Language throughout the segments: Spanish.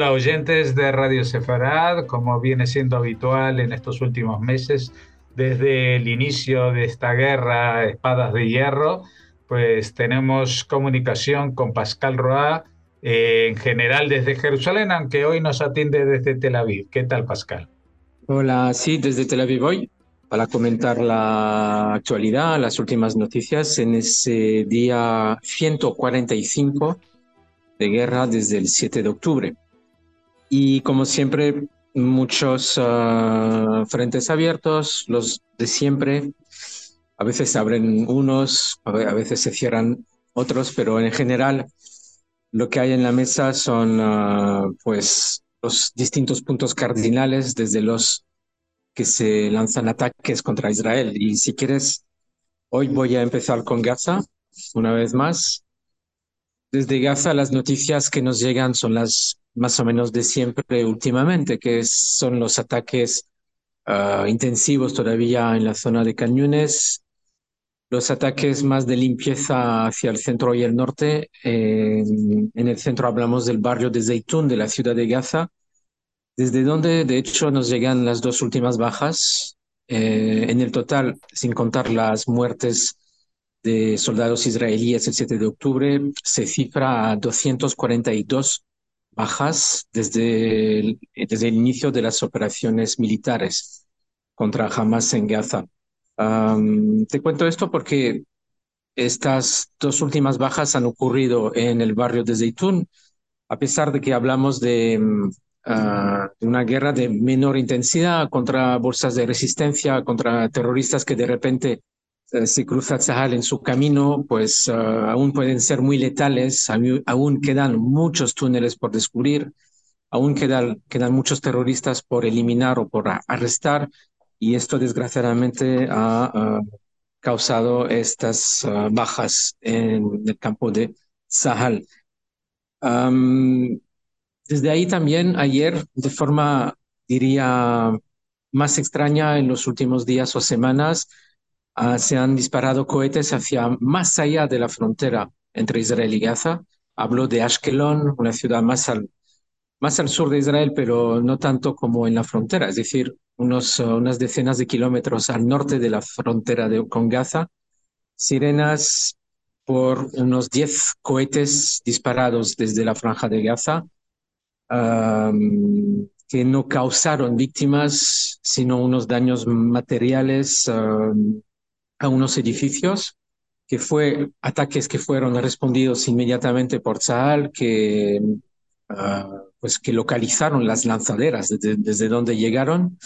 Hola oyentes de Radio Sefarad, como viene siendo habitual en estos últimos meses, desde el inicio de esta guerra Espadas de Hierro, pues tenemos comunicación con Pascal Roa, eh, en general desde Jerusalén, aunque hoy nos atiende desde Tel Aviv. ¿Qué tal, Pascal? Hola, sí, desde Tel Aviv hoy para comentar la actualidad, las últimas noticias en ese día 145 de guerra desde el 7 de octubre. Y como siempre, muchos ah, frentes abiertos, los de siempre. A veces se abren unos, a veces se cierran otros, pero en general lo que hay en la mesa son ah, pues los distintos puntos cardinales desde los que se lanzan ataques contra Israel. Y si quieres, hoy voy a empezar con Gaza, una vez más. Desde Gaza las noticias que nos llegan son las más o menos de siempre últimamente, que son los ataques ah, intensivos todavía en la zona de Cañones, los ataques más de limpieza hacia el centro y el norte. en el centro hablamos del barrio de Zeytun, de la ciudad de Gaza, desde donde de hecho nos llegan las dos últimas bajas. Eh, en el total, sin contar las muertes de soldados israelíes el 7 de octubre, se cifra a 242 bajas desde el, desde el inicio de las operaciones militares contra Hamas en Gaza. te cuento esto porque estas dos últimas bajas han ocurrido en el barrio de Zeytun, a pesar de que hablamos de uh, una guerra de menor intensidad contra bolsas de resistencia, contra terroristas que de repente uh, se cruzan Sahel en su camino, pues uh, aún pueden ser muy letales, aún quedan muchos túneles por descubrir, aún quedan, quedan muchos terroristas por eliminar o por arrestar, y esto desgraciadamente ha causado estas bajas en el campo de Sahel. Desde ahí también ayer, de forma, diría, más extraña en los últimos días o semanas, uh, se han disparado cohetes hacia más allá de la frontera entre Israel y Gaza. Hablo de Ashkelon, una ciudad más al, más al sur de Israel, pero no tanto como en la frontera, es decir, unos, unas decenas de kilómetros al norte de la frontera de, con Gaza. Sirenas por unos 10 cohetes disparados desde la franja de Gaza que no causaron víctimas, sino unos daños materiales a unos edificios, que fue ataques que fueron respondidos inmediatamente por Tzahal, que, ah, pues que localizaron las lanzaderas desde, desde donde llegaron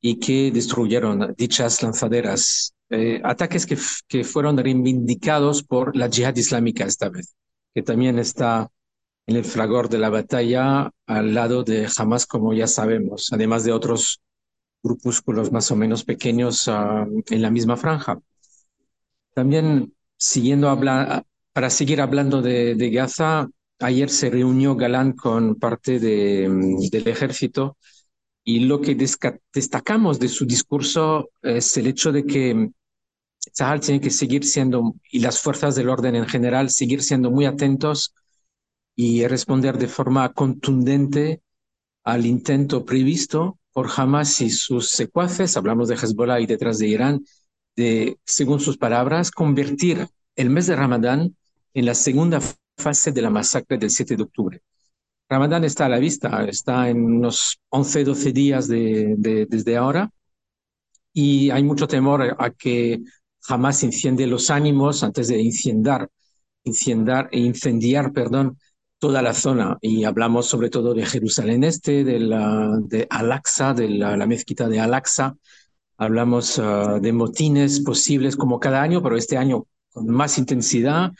y que destruyeron dichas lanzaderas. Eh, ataques que, que fueron reivindicados por la yihad islámica esta vez, que también está en el fragor de la batalla al lado de Hamas, como ya sabemos, además de otros grupúsculos más o menos pequeños uh, en la misma franja. También siguiendo para seguir hablando de, Gaza, ayer se reunió Galán con parte de, del ejército y lo que destacamos de su discurso es el hecho de que Sahel tiene que seguir siendo, y las fuerzas del orden en general, seguir siendo muy atentos y responder de forma contundente al intento previsto por Hamas y sus secuaces, hablamos de Hezbollah y detrás de Irán, de, según sus palabras, convertir el mes de Ramadán en la segunda fase de la masacre del 7 de octubre. Ramadán está a la vista, está en unos 11, 12 días de, de, desde ahora y hay mucho temor a que Hamas enciende los ánimos antes de incendiar, incendiar, incendiar perdón, toda la zona y hablamos sobre todo de Jerusalén Este, de, la, de Al-Aqsa, de la, mezquita de Al-Aqsa. Hablamos uh, de motines posibles como cada año, pero este año con más intensidad,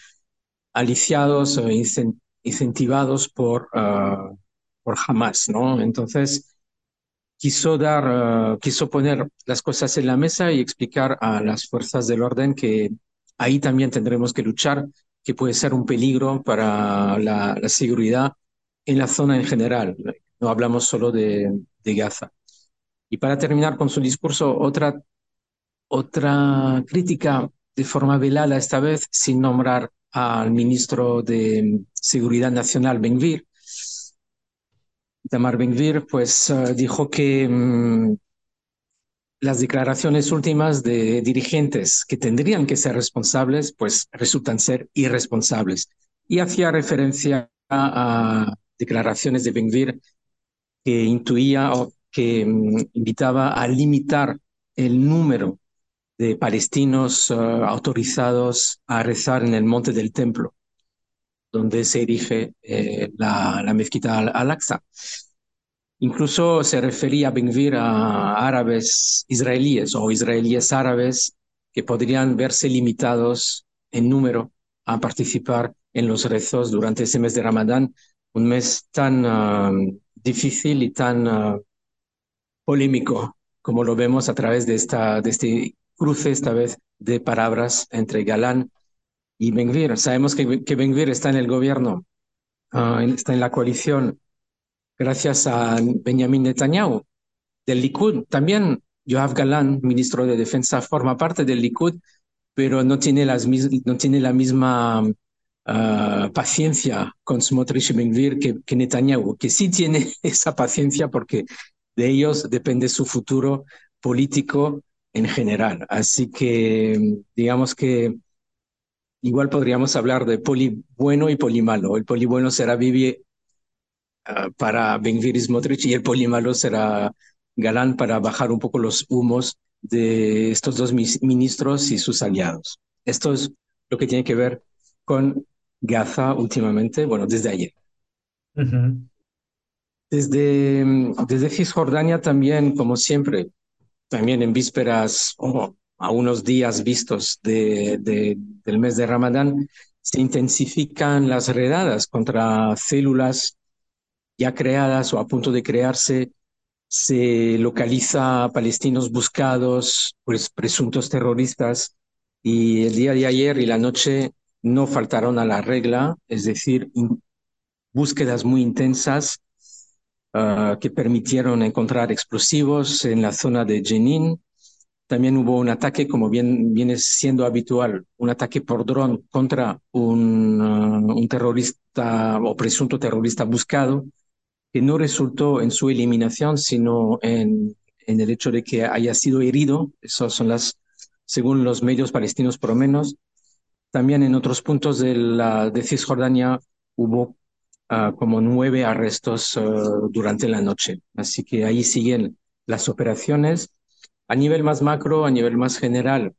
aliciados o incentivados por, uh, por Hamas, ¿no? Entonces, quiso dar, uh, quiso poner las cosas en la mesa y explicar a las fuerzas del orden que ahí también tendremos que luchar que puede ser un peligro para la, seguridad en la zona en general. No hablamos solo de, de, Gaza. Y para terminar con su discurso, otra, otra crítica de forma velada, esta vez sin nombrar al ministro de Seguridad Nacional, Benvir, Tamar Benvir, pues uh, dijo que um, las declaraciones últimas de dirigentes que tendrían que ser responsables, pues resultan ser irresponsables. Y hacía referencia a, declaraciones de Benvir que intuía o que um, invitaba a limitar el número de palestinos uh, autorizados a rezar en el monte del templo, donde se erige eh, la, la, mezquita al-Aqsa. Incluso se refería a Benvir a árabes israelíes o israelíes árabes que podrían verse limitados en número a participar en los rezos durante ese mes de Ramadán, un mes tan uh, difícil y tan uh, polémico como lo vemos a través de, esta, de este cruce, esta vez, de palabras entre Galán y Benvir. Sabemos que, que Benvir está en el gobierno, uh, está en la coalición, gracias a Benjamin Netanyahu, del Likud. También Yoav Galán, ministro de Defensa, forma parte del Likud, pero no tiene, las, no tiene la misma uh, paciencia con Smotrich y Benvir que, que Netanyahu, que sí tiene esa paciencia porque de ellos depende su futuro político en general. Así que digamos que igual podríamos hablar de poli bueno y poli malo. El poli bueno será Bibi uh, para Benvir Smotrich y el poli malo será Galán para bajar un poco los humos de estos dos ministros y sus aliados. Esto es lo que tiene que ver con Gaza últimamente, bueno, desde ayer. Uh -huh. Desde, desde Cisjordania también, como siempre, también en vísperas o a unos días vistos de, de, del mes de Ramadán, se intensifican las redadas contra células ya creadas o a punto de crearse. Se localiza a palestinos buscados, pues presuntos terroristas, y el día de ayer y la noche no faltaron a la regla, es decir, búsquedas muy intensas uh, que permitieron encontrar explosivos en la zona de Jenin. También hubo un ataque, como bien viene siendo habitual, un ataque por dron contra un, uh, un terrorista o presunto terrorista buscado, que no resultó en su eliminación, sino en, en el hecho de que haya sido herido. Esas son las, según los medios palestinos por lo menos. También en otros puntos de, la, de Cisjordania hubo uh, como nueve arrestos uh, durante la noche. Así que ahí siguen las operaciones. A nivel más macro, a nivel más general,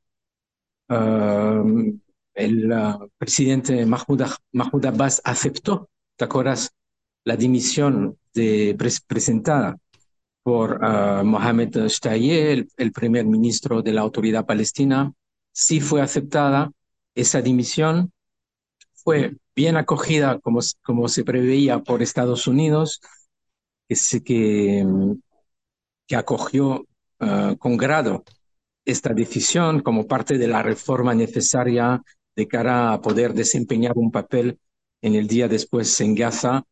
el presidente Mahmoud, Mahmoud, Abbas aceptó, ¿te acuerdas? La dimisión pre presentada por Mohamed Shtaye, el, primer ministro de la autoridad palestina. Sí fue aceptada esa dimisión, fue bien acogida como, como se preveía por Estados Unidos, que, se, que, acogió uh, con grado esta decisión como parte de la reforma necesaria de cara a poder desempeñar un papel en el día después en Gaza,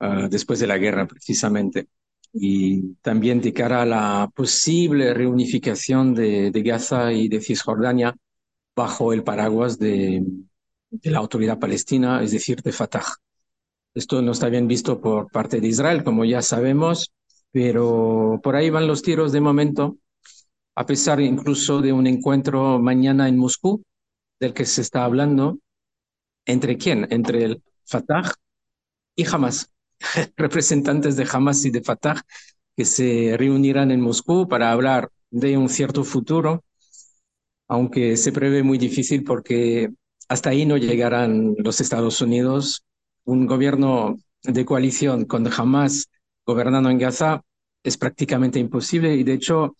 uh, después de la guerra precisamente. Y también de cara a la posible reunificación de, de Gaza y de Cisjordania bajo el paraguas de, de la autoridad palestina, es decir, de Fatah. Esto no está bien visto por parte de Israel, como ya sabemos, pero por ahí van los tiros de momento, a pesar incluso de un encuentro mañana en Moscú, del que se está hablando, ¿entre quién? Entre el Fatah y Hamas, representantes de Hamas y de Fatah que se reunirán en Moscú para hablar de un cierto futuro, aunque se prevé muy difícil porque hasta ahí no llegarán los Estados Unidos. Un gobierno de coalición con Hamas gobernando en Gaza es prácticamente imposible y de hecho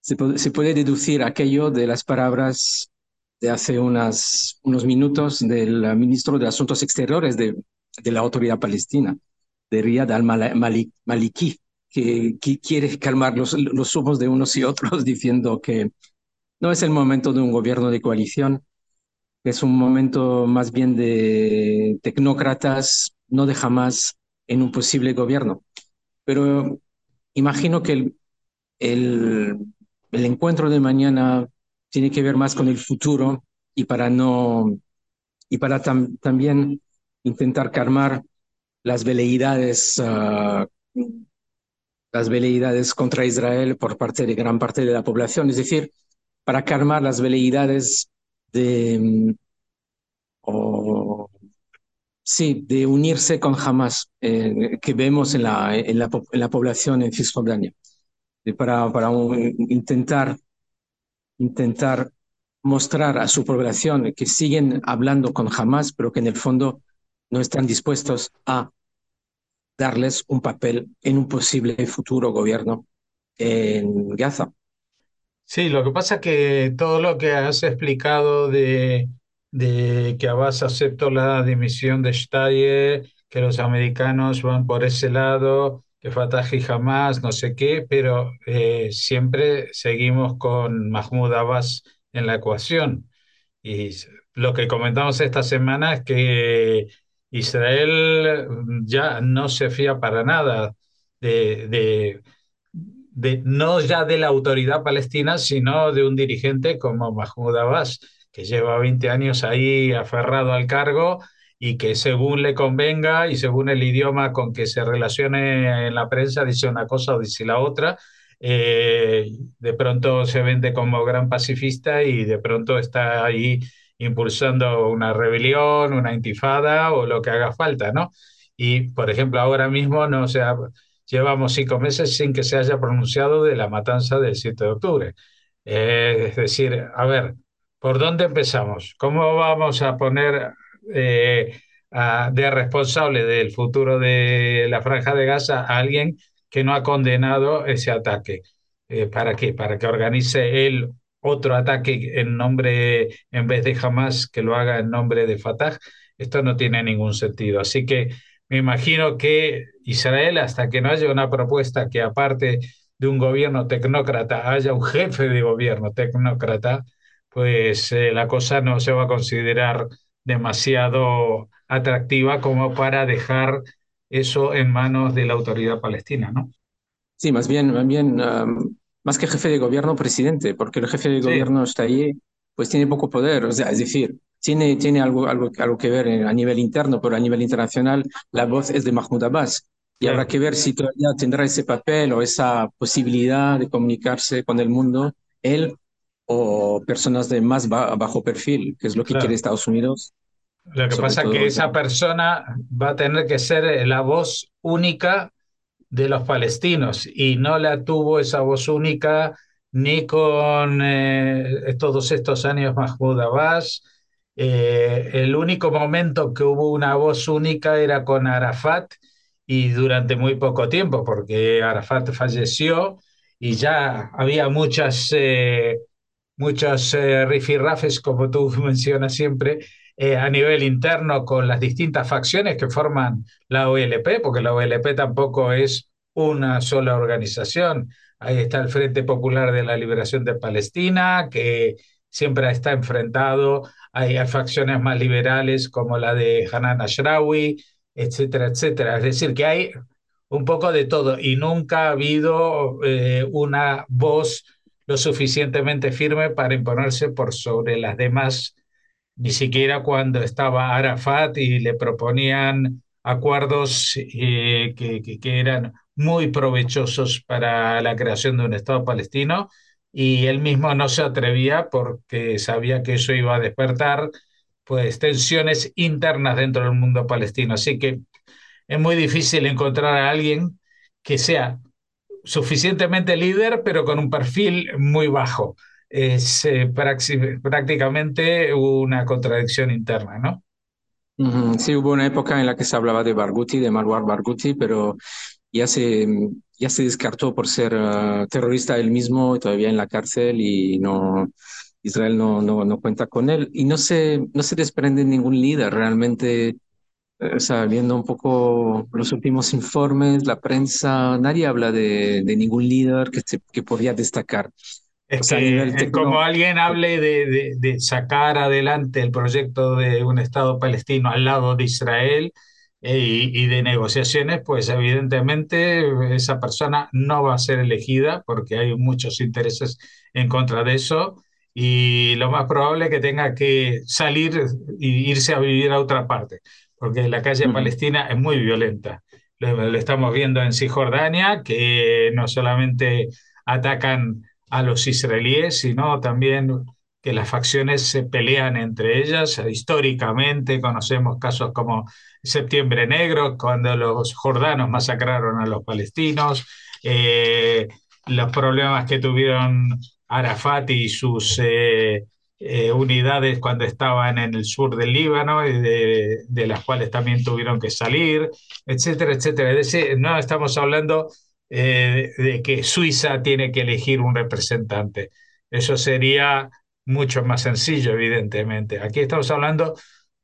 se puede, deducir aquello de las palabras de hace unos minutos del ministro de Asuntos Exteriores de, de la autoridad palestina, de Riyad al-Maliki, que, que, quiere calmar los, los humos de unos y otros diciendo que no es el momento de un gobierno de coalición, es un momento más bien de tecnócratas, no de jamás en un posible gobierno. Pero imagino que el, el, el encuentro de mañana tiene que ver más con el futuro y para no y para tam, también intentar calmar las veleidades uh, las veleidades contra Israel por parte de gran parte de la población, es decir, para calmar las veleidades de, o, sí, de unirse con Hamas eh, que vemos en la, en la, en la población en Cisjordania, para, para intentar, intentar mostrar a su población que siguen hablando con Hamas, pero que en el fondo no están dispuestos a darles un papel en un posible futuro gobierno en Gaza. Sí, lo que pasa es que todo lo que has explicado de, que Abbas aceptó la dimisión de Steyer, que los americanos van por ese lado, que Fatah y jamás, no sé qué, pero eh, siempre seguimos con Mahmoud Abbas en la ecuación. Y lo que comentamos esta semana es que Israel ya no se fía para nada de, de, de, no ya de la autoridad palestina, sino de un dirigente como Mahmoud Abbas, que lleva 20 años ahí aferrado al cargo y que según le convenga y según el idioma con que se relacione en la prensa dice una cosa o dice la otra, eh, de pronto se vende como gran pacifista y de pronto está ahí impulsando una rebelión, una intifada o lo que haga falta, ¿no? Y, por ejemplo, ahora mismo no se llevamos cinco meses sin que se haya pronunciado de la matanza del 7 de octubre. Eh, es decir, a ver, ¿por dónde empezamos? ¿Cómo vamos a poner eh, de responsable del futuro de la franja de Gaza a alguien que no ha condenado ese ataque. Eh, ¿Para qué? Para que organice él otro ataque en nombre, en vez de jamás que lo haga en nombre de Fatah. Esto no tiene ningún sentido. Así que me imagino que Israel, hasta que no haya una propuesta que aparte de un gobierno tecnócrata haya un jefe de gobierno tecnócrata, pues eh, la cosa no se va a considerar demasiado atractiva como para dejar eso en manos de la autoridad palestina, ¿no? Sí, más bien, más bien, más que jefe de gobierno, presidente, porque el jefe de gobierno está ahí, pues tiene poco poder, o sea, es decir, tiene, tiene algo, algo, algo que ver a nivel interno, pero a nivel internacional la voz es de Mahmoud Abbas. Y habrá que ver si todavía tendrá ese papel o esa posibilidad de comunicarse con el mundo, él o personas de más bajo perfil, que es lo que quiere Estados Unidos. Lo que pasa es que esa persona va a tener que ser la voz única de los palestinos y no la tuvo esa voz única ni con eh, todos estos años Mahmoud Abbas. Eh, el único momento que hubo una voz única era con Arafat y durante muy poco tiempo, porque Arafat falleció y ya había muchas, eh, muchos rifirrafes, como tú mencionas siempre, eh, a nivel interno con las distintas facciones que forman la OLP, porque la OLP tampoco es una sola organización. Ahí está el Frente Popular de la Liberación de Palestina, que siempre está enfrentado. Hay, facciones más liberales como la de Hanan Ashrawi, etcétera, etcétera. Es decir, que hay un poco de todo y nunca ha habido eh, una voz lo suficientemente firme para imponerse por sobre las demás ni siquiera cuando estaba Arafat y le proponían acuerdos eh, que, que, eran muy provechosos para la creación de un Estado palestino y él mismo no se atrevía porque sabía que eso iba a despertar pues tensiones internas dentro del mundo palestino. Así que es muy difícil encontrar a alguien que sea suficientemente líder, pero con un perfil muy bajo es eh, prácticamente una contradicción interna, ¿no? Sí, hubo una época en la que se hablaba de Barghouti, de Marwar Barghouti, pero ya se, ya se descartó por ser ah, terrorista él mismo, todavía en la cárcel y no, Israel no, no, no cuenta con él. Y no se, no se desprende ningún líder realmente. Eh, o sea, viendo un poco los últimos informes, la prensa, nadie habla de, de ningún líder que, que podría destacar. Es que como alguien hable de, de, sacar adelante el proyecto de un Estado palestino al lado de Israel eh, y, de negociaciones, pues evidentemente esa persona no va a ser elegida porque hay muchos intereses en contra de eso y lo más probable es que tenga que salir e irse a vivir a otra parte, porque la calle palestina es muy violenta. Lo, estamos viendo en Cisjordania, que no solamente atacan a los israelíes, sino también que las facciones se pelean entre ellas. Históricamente conocemos casos como Septiembre Negro, cuando los jordanos masacraron a los palestinos, eh, los problemas que tuvieron Arafat y sus eh, eh, unidades cuando estaban en el sur del Líbano, de, las cuales también tuvieron que salir, etcétera, etcétera. no estamos hablando de que Suiza tiene que elegir un representante. Eso sería mucho más sencillo, evidentemente. Aquí estamos hablando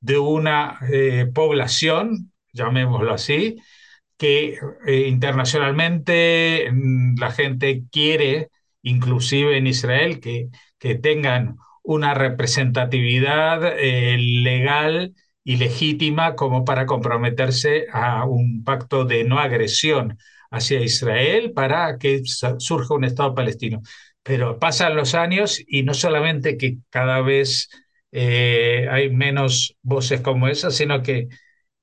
de una eh, población, llamémoslo así, que eh, internacionalmente mm, la gente quiere, inclusive en Israel, que, que tengan una representatividad eh, legal y legítima como para comprometerse a un pacto de no agresión hacia Israel para que surja un Estado palestino. Pero pasan los años y no solamente que cada vez eh, hay menos voces como esas, sino que,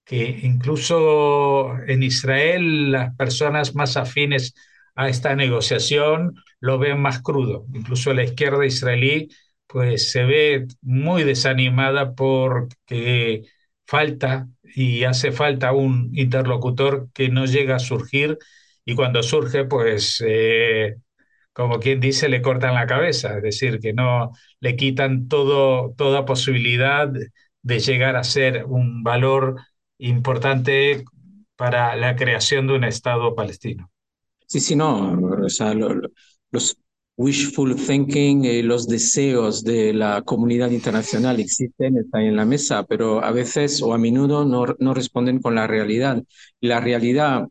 que incluso en Israel las personas más afines a esta negociación lo ven más crudo. Incluso la izquierda israelí pues se ve muy desanimada porque falta y hace falta un interlocutor que no llega a surgir y cuando surge pues eh, como quien dice, le cortan la cabeza, es decir, que no le quitan todo, toda posibilidad de llegar a ser un valor importante para la creación de un Estado palestino. Sí, sí, no, los wishful thinking y los deseos de la comunidad internacional existen, están en la mesa, pero a veces o a menudo no, no responden con la realidad. La realidad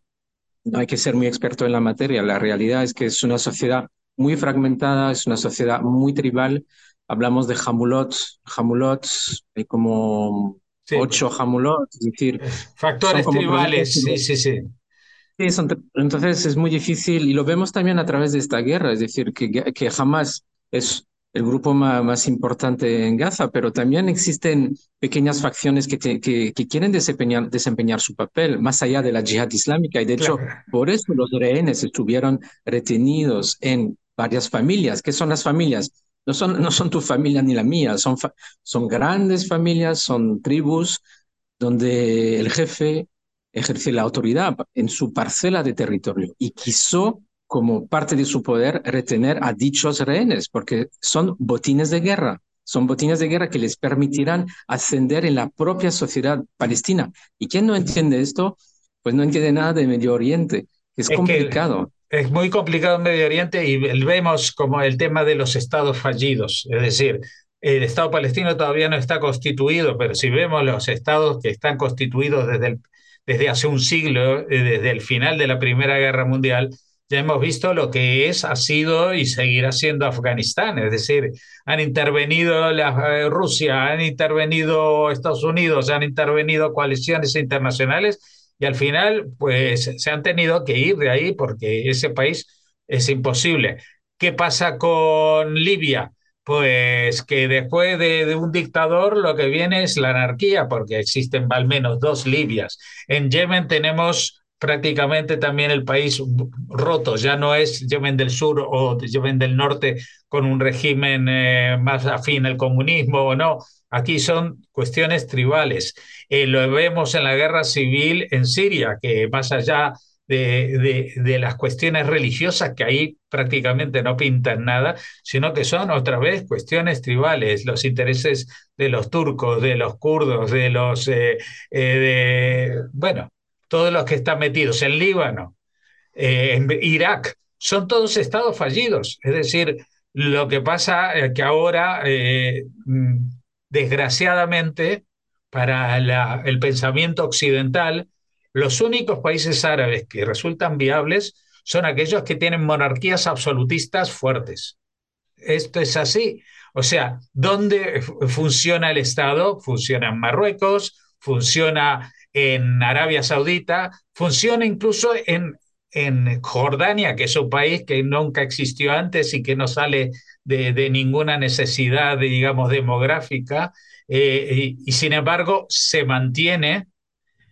no hay que ser muy experto en la materia. La realidad es que es una sociedad muy fragmentada, es una sociedad muy tribal. Hablamos de Hamulot, Hamulot, hay como ocho Hamulot, es decir... Factores tribales, sí, sí, sí. entonces es muy difícil y lo vemos también a través de esta guerra, es decir, que, que jamás es el grupo más, importante en Gaza, pero también existen pequeñas facciones que, que, quieren desempeñar, desempeñar, su papel más allá de la yihad islámica y de hecho por eso los rehenes estuvieron retenidos en varias familias. ¿Qué son las familias? No son, no son tu familia ni la mía, son, son grandes familias, son tribus donde el jefe ejerce la autoridad en su parcela de territorio y quiso como parte de su poder retener a dichos rehenes, porque son botines de guerra, son botines de guerra que les permitirán ascender en la propia sociedad palestina. ¿Y quién no entiende esto? Pues no entiende nada de Medio Oriente. Es, complicado. es muy complicado en Medio Oriente y vemos como el tema de los estados fallidos, es decir, el Estado palestino todavía no está constituido, pero si vemos los estados que están constituidos desde, desde hace un siglo, eh, desde el final de la Primera Guerra Mundial, ya hemos visto lo que es, ha sido y seguirá siendo Afganistán. Es decir, han intervenido la, eh, Rusia, han intervenido Estados Unidos, han intervenido coaliciones internacionales y al final, pues se han tenido que ir de ahí porque ese país es imposible. ¿Qué pasa con Libia? Pues que después de, de, un dictador lo que viene es la anarquía, porque existen al menos dos Libias. En Yemen tenemos prácticamente también el país roto, ya no es Yemen del Sur o Yemen del Norte con un régimen eh, más afín al comunismo o no. Aquí son cuestiones tribales. Eh, lo vemos en la guerra civil en Siria, que más allá de, de, las cuestiones religiosas, que ahí prácticamente no pintan nada, sino que son otra vez cuestiones tribales, los intereses de los turcos, de los kurdos, de los... Eh, bueno, todos los que están metidos en Líbano, eh, en Irak, son todos estados fallidos. Es decir, lo que pasa es que ahora, eh, mm, desgraciadamente, para el pensamiento occidental, los únicos países árabes que resultan viables son aquellos que tienen monarquías absolutistas fuertes. Esto es así. O sea, ¿dónde funciona el Estado? Funciona en Marruecos, funciona en Arabia Saudita, funciona incluso en, en Jordania, que es un país que nunca existió antes y que no sale de, ninguna necesidad, digamos, demográfica, eh, y, sin embargo se mantiene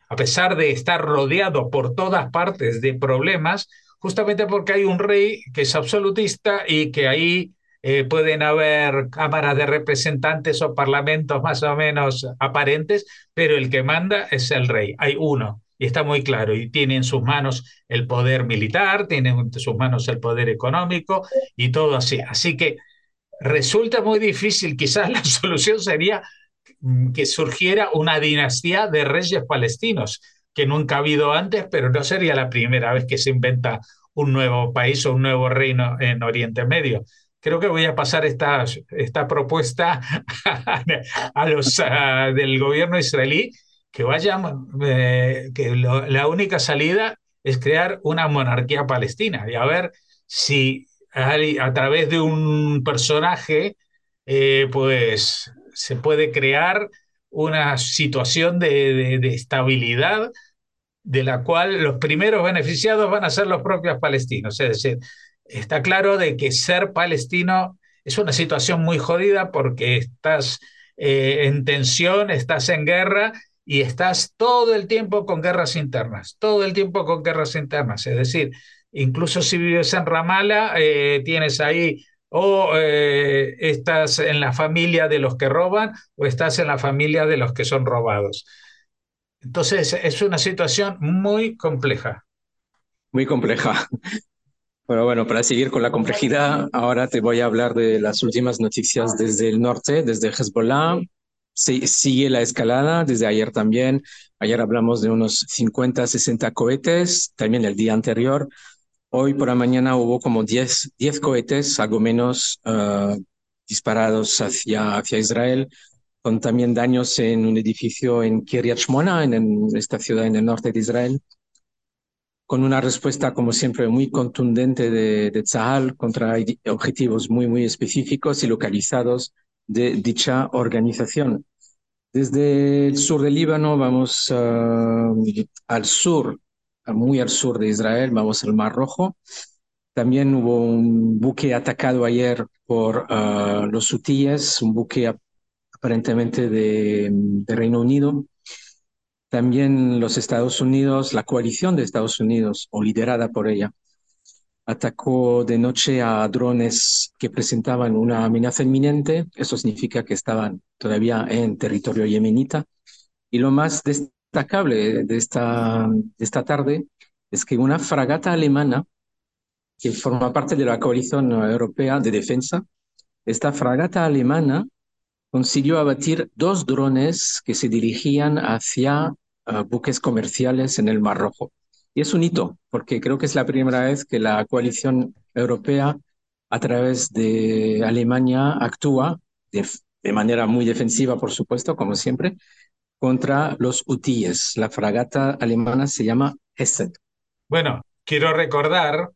a pesar de estar rodeado por todas partes de problemas, justamente porque hay un rey que es absolutista y que ahí eh, pueden haber cámaras de representantes o parlamentos más o menos aparentes, pero el que manda es el rey. Hay uno y está muy claro y tiene en sus manos el poder militar, tiene en sus manos el poder económico y todo así. Así que resulta muy difícil, quizás la solución sería mm, que surgiera una dinastía de reyes palestinos, que nunca ha habido antes, pero no sería la primera vez que se inventa un nuevo país o un nuevo reino en Oriente Medio creo que voy a pasar esta, esta propuesta a los del gobierno israelí que vayan, eh, que la única salida es crear una monarquía palestina y a ver si a través de un personaje eh, pues se puede crear una situación de, de estabilidad de la cual los primeros beneficiados van a ser los propios palestinos. Es decir, está claro de que ser palestino es una situación muy jodida porque estás eh, en tensión, estás en guerra y estás todo el tiempo con guerras internas, todo el tiempo con guerras internas. Es decir, incluso si vives en Ramala, eh, tienes ahí o eh, estás en la familia de los que roban o estás en la familia de los que son robados. Entonces es una situación muy compleja. Muy compleja. Bueno, bueno, para seguir con la complejidad, ahora te voy a hablar de las últimas noticias desde el norte, desde Hezbollah. Se, sigue la escalada desde ayer también. Ayer hablamos de unos 50, 60 cohetes, también el día anterior. Hoy por la mañana hubo como 10, 10 cohetes, algo menos, uh, disparados hacia, hacia Israel, con también daños en un edificio en Kiryat Shmona, en, en esta ciudad en el norte de Israel con una respuesta, como siempre, muy contundente de, de Tzahal contra objetivos muy, muy específicos y localizados de dicha organización. Desde el sur del Líbano vamos uh, al sur, muy al sur de Israel, vamos al Mar Rojo. También hubo un buque atacado ayer por uh, los hutíes, un buque aparentemente de Reino Unido, también los Estados Unidos, la coalición de Estados Unidos, o liderada por ella, atacó de noche a drones que presentaban una amenaza inminente. Eso significa que estaban todavía en territorio yemenita. Y lo más destacable de esta, de esta tarde es que una fragata alemana, que forma parte de la coalición europea de defensa, esta fragata alemana consiguió abatir dos drones que se dirigían hacia buques comerciales en el Mar Rojo. Y es un hito, porque creo que es la primera vez que la coalición europea, a través de Alemania, actúa de, manera muy defensiva, por supuesto, como siempre, contra los hutíes. La fragata alemana se llama Hesed. Bueno, quiero recordar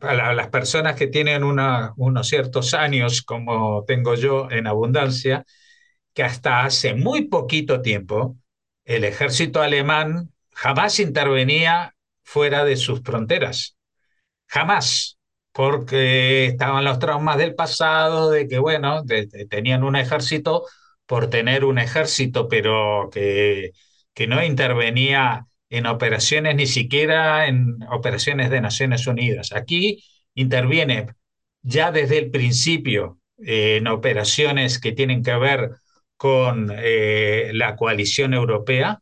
a las personas que tienen unos ciertos años, como tengo yo en abundancia, que hasta hace muy poquito tiempo el ejército alemán jamás intervenía fuera de sus fronteras. Jamás. Porque estaban los traumas del pasado, de que, bueno, tenían un ejército por tener un ejército, pero que, que no intervenía en operaciones, ni siquiera en operaciones de Naciones Unidas. Aquí interviene ya desde el principio en operaciones que tienen que ver con eh, la coalición europea,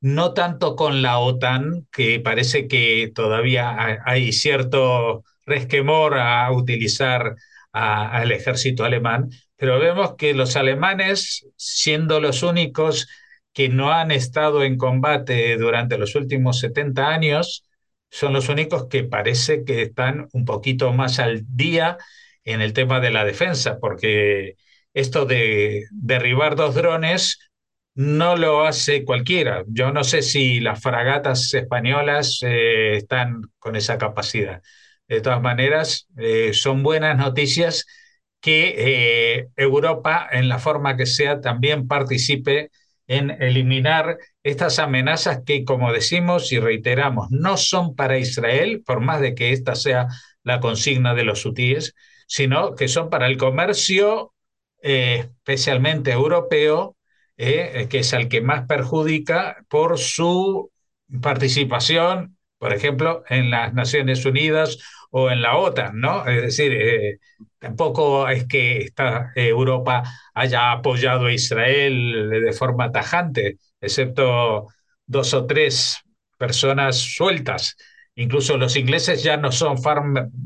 no tanto con la OTAN, que parece que todavía hay cierto resquemor a utilizar al ejército alemán, pero vemos que los alemanes, siendo los únicos que no han estado en combate durante los últimos 70 años, son los únicos que parece que están un poquito más al día en el tema de la defensa, porque esto de derribar dos drones no lo hace cualquiera. Yo no sé si las fragatas españolas eh, están con esa capacidad. De todas maneras, eh, son buenas noticias que eh, Europa, en la forma que sea, también participe en eliminar estas amenazas que, como decimos y reiteramos, no son para Israel, por más de que esta sea la consigna de los hutíes, sino que son para el comercio eh, especialmente europeo que es al que más perjudica por su participación, por ejemplo, en las Naciones Unidas o en la OTAN, ¿no? Es decir, tampoco es que esta, Europa haya apoyado a Israel de forma tajante, excepto dos o tres personas sueltas. Incluso los ingleses ya no, son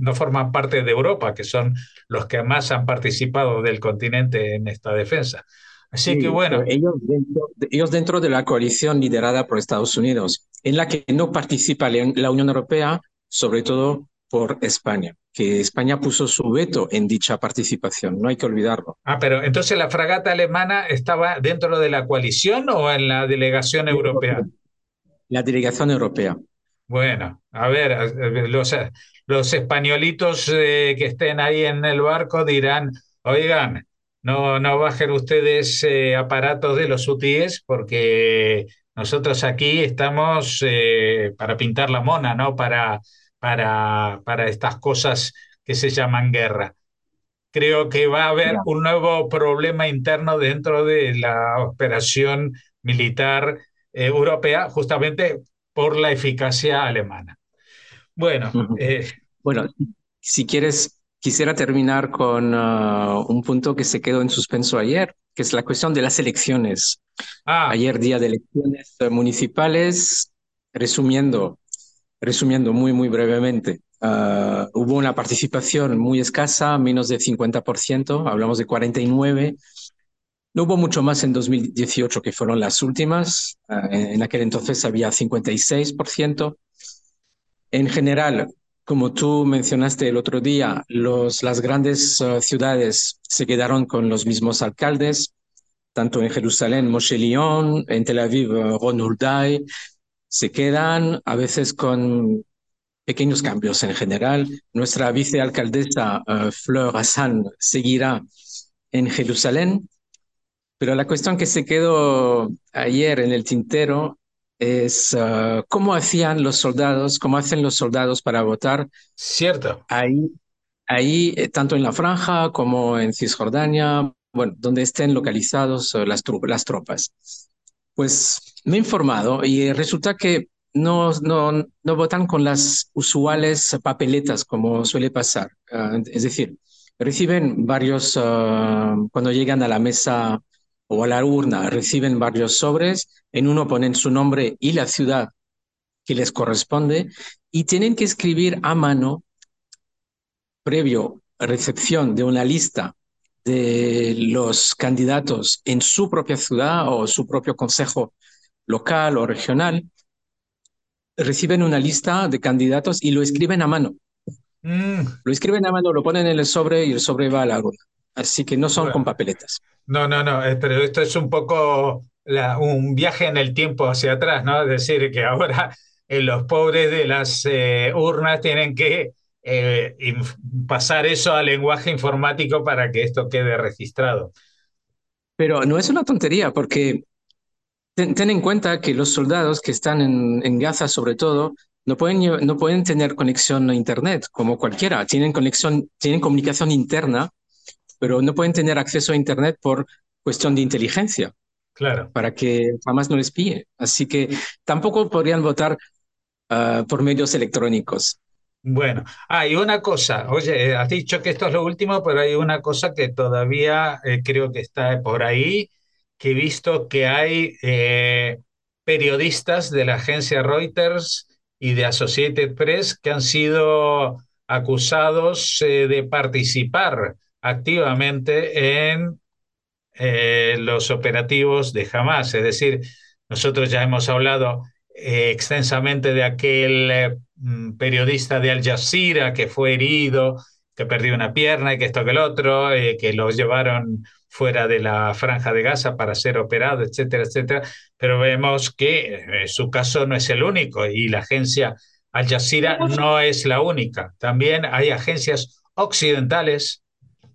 no forman parte de Europa, que son los que más han participado del continente en esta defensa. Así que bueno. Ellos dentro, ellos dentro de la coalición liderada por Estados Unidos, en la que no participa la Unión Europea, sobre todo por España, que España puso su veto en dicha participación, no hay que olvidarlo. Ah, pero entonces la fragata alemana estaba dentro de la coalición o en la delegación europea? La delegación europea. Bueno, a ver, los, los españolitos eh, que estén ahí en el barco dirán, oigan, no, no bajen ustedes eh, aparatos de los UTIs porque nosotros aquí estamos eh, para pintar la mona, ¿no? Para, para, para estas cosas que se llaman guerra. Creo que va a haber un nuevo problema interno dentro de la operación militar eh, europea, justamente por la eficacia alemana. Bueno, bueno, si quieres Quisiera terminar con uh, un punto que se quedó en suspenso ayer, que es la cuestión de las elecciones. Ah. Ayer día de elecciones municipales, resumiendo, resumiendo muy, muy brevemente, uh, hubo una participación muy escasa, menos del 50%, hablamos de 49. No hubo mucho más en 2018, que fueron las últimas. Uh, en aquel entonces había 56%. En general, como tú mencionaste el otro día, los, las grandes uh, ciudades se quedaron con los mismos alcaldes, tanto en Jerusalén, Moshe Lyon, en Tel Aviv, Ron Hulday, se quedan a veces con pequeños cambios en general. Nuestra vicealcaldesa uh, Fleur Hassan seguirá en Jerusalén, pero la cuestión que se quedó ayer en el tintero es ah, cómo hacían los soldados, cómo hacen los soldados para votar. Cierto. Ahí, ahí eh, tanto en la franja como en Cisjordania, bueno, donde estén localizados eh, las, las tropas. Pues me he informado y resulta que no, no, no votan con las usuales papeletas como suele pasar. Ah, es decir, reciben varios, ah, cuando llegan a la mesa o a la urna reciben varios sobres, en uno ponen su nombre y la ciudad que les corresponde y tienen que escribir a mano, previo recepción de una lista de los candidatos en su propia ciudad o su propio consejo local o regional, reciben una lista de candidatos y lo escriben a mano. Mm. Lo escriben a mano, lo ponen en el sobre y el sobre va a la urna. Así que no son con papeletas. No, no, no, eh, pero esto es un poco un viaje en el tiempo hacia atrás, ¿no? Es decir, que ahora eh, los pobres de las eh, urnas tienen que pasar eso al lenguaje informático para que esto quede registrado. Pero no es una tontería, porque ten, en cuenta que los soldados que están en, en Gaza, sobre todo, no pueden, no pueden tener conexión a Internet como cualquiera. Tienen conexión, tienen comunicación interna pero no pueden tener acceso a Internet por cuestión de inteligencia. Claro. Para que jamás no les pille. Así que tampoco podrían votar ah, por medios electrónicos. Bueno, hay una cosa, oye, has dicho que esto es lo último, pero hay una cosa que todavía eh, creo que está por ahí, que he visto que hay eh, periodistas de la agencia Reuters y de Associated Press que han sido acusados eh, de participar activamente en eh, los operativos de Hamas. Es decir, nosotros ya hemos hablado eh, extensamente de aquel eh, periodista de Al Jazeera que fue herido, que perdió una pierna y que esto que el otro, que lo llevaron fuera de la franja de Gaza para ser operado, etcétera, etcétera. Pero vemos que su caso no es el único y la agencia Al Jazeera no es la única. También hay agencias occidentales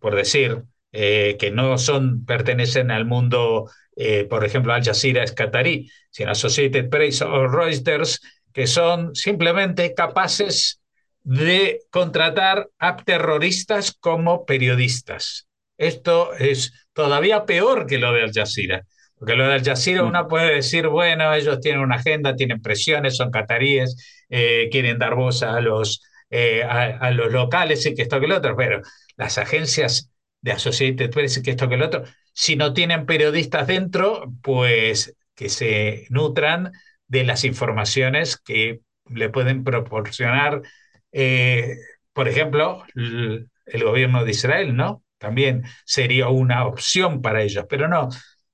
por decir, eh, que no son, pertenecen al mundo, eh, por ejemplo, Al Jazeera es catarí, sino Associated Press o Reuters, que son simplemente capaces de contratar a terroristas como periodistas. Esto es todavía peor que lo de Al Jazeera, Porque lo de Al Jazeera uno puede decir, bueno, ellos tienen una agenda, tienen presiones, son cataríes, eh, quieren dar voz a los, eh, a, los locales y que esto que lo otro, pero las agencias de Associated Press y que esto que lo otro, si no tienen periodistas dentro, pues que se nutran de las informaciones que le pueden proporcionar, eh, por ejemplo, el, gobierno de Israel, ¿no? También sería una opción para ellos, pero no,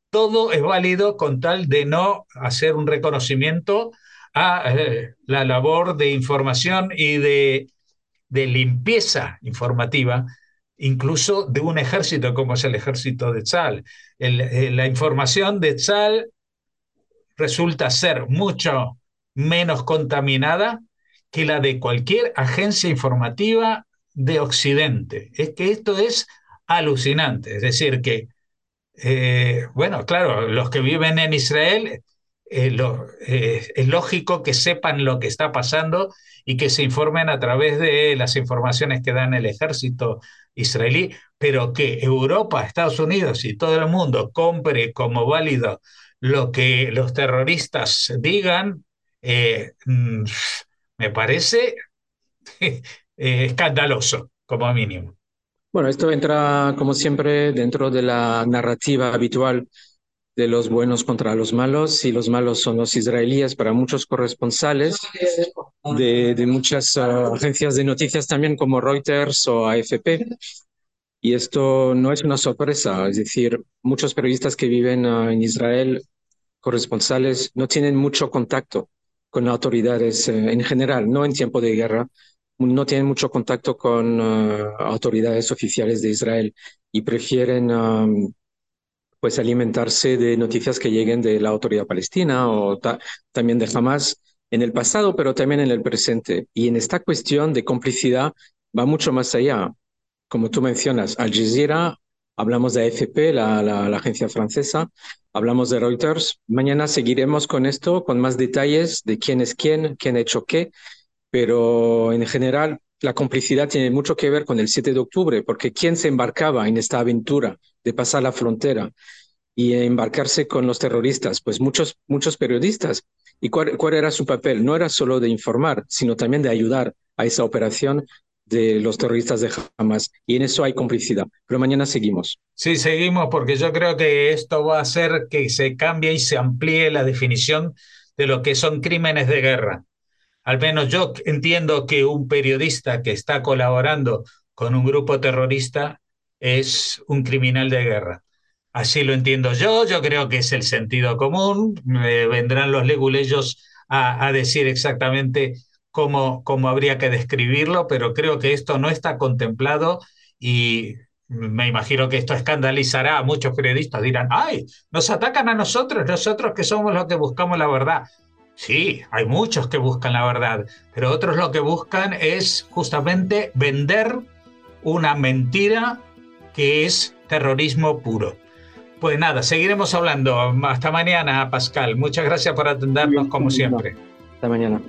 todo es válido con tal de no hacer un reconocimiento a eh, la labor de información y de, de limpieza informativa incluso de un ejército como es el ejército de Tzal. Eh, la información de Tzal resulta ser mucho menos contaminada que la de cualquier agencia informativa de Occidente. Es que esto es alucinante. Es decir, que, eh, bueno, claro, los que viven en Israel, eh, es lógico que sepan lo que está pasando y que se informen a través de las informaciones que dan el ejército israelí, pero que Europa, Estados Unidos y todo el mundo compre como válido lo que los terroristas digan, eh, mm, me parece eh, escandaloso, como mínimo. Bueno, esto entra, como siempre, dentro de la narrativa habitual de los buenos contra los malos, y los malos son los israelíes para muchos corresponsales de, de muchas ah, agencias de noticias también como Reuters o AFP. Y esto no es una sorpresa, es decir, muchos periodistas que viven ah, en Israel, corresponsales, no tienen mucho contacto con autoridades eh, en general, no en tiempo de guerra, no tienen mucho contacto con ah, autoridades oficiales de Israel y prefieren pues alimentarse de noticias que lleguen de la autoridad palestina o también de Hamas en el pasado, pero también en el presente. Y en esta cuestión de complicidad va mucho más allá. Como tú mencionas, Al Jazeera, hablamos de AFP, la, la, agencia francesa, hablamos de Reuters. Mañana seguiremos con esto, con más detalles de quién es quién, quién ha hecho qué, pero en general la complicidad tiene mucho que ver con el 7 de octubre, porque ¿quién se embarcaba en esta aventura de pasar la frontera y embarcarse con los terroristas? Pues muchos, muchos periodistas. ¿Y cuál, cuál era su papel? No era solo de informar, sino también de ayudar a esa operación de los terroristas de Hamas. Y en eso hay complicidad. Pero mañana seguimos. Sí, seguimos porque yo creo que esto va a hacer que se cambie y se amplíe la definición de lo que son crímenes de guerra. Al menos yo entiendo que un periodista que está colaborando con un grupo terrorista es un criminal de guerra. Así lo entiendo yo, yo creo que es el sentido común, vendrán los leguleyos a, a decir exactamente cómo, cómo habría que describirlo, pero creo que esto no está contemplado y me imagino que esto escandalizará a muchos periodistas. Dirán, ay, nos atacan a nosotros, nosotros que somos los que buscamos la verdad. Sí, hay muchos que buscan la verdad, pero otros lo que buscan es justamente vender una mentira que es terrorismo puro. Pues nada, seguiremos hablando. Hasta mañana, Pascal. Muchas gracias por atendernos como siempre. Hasta mañana.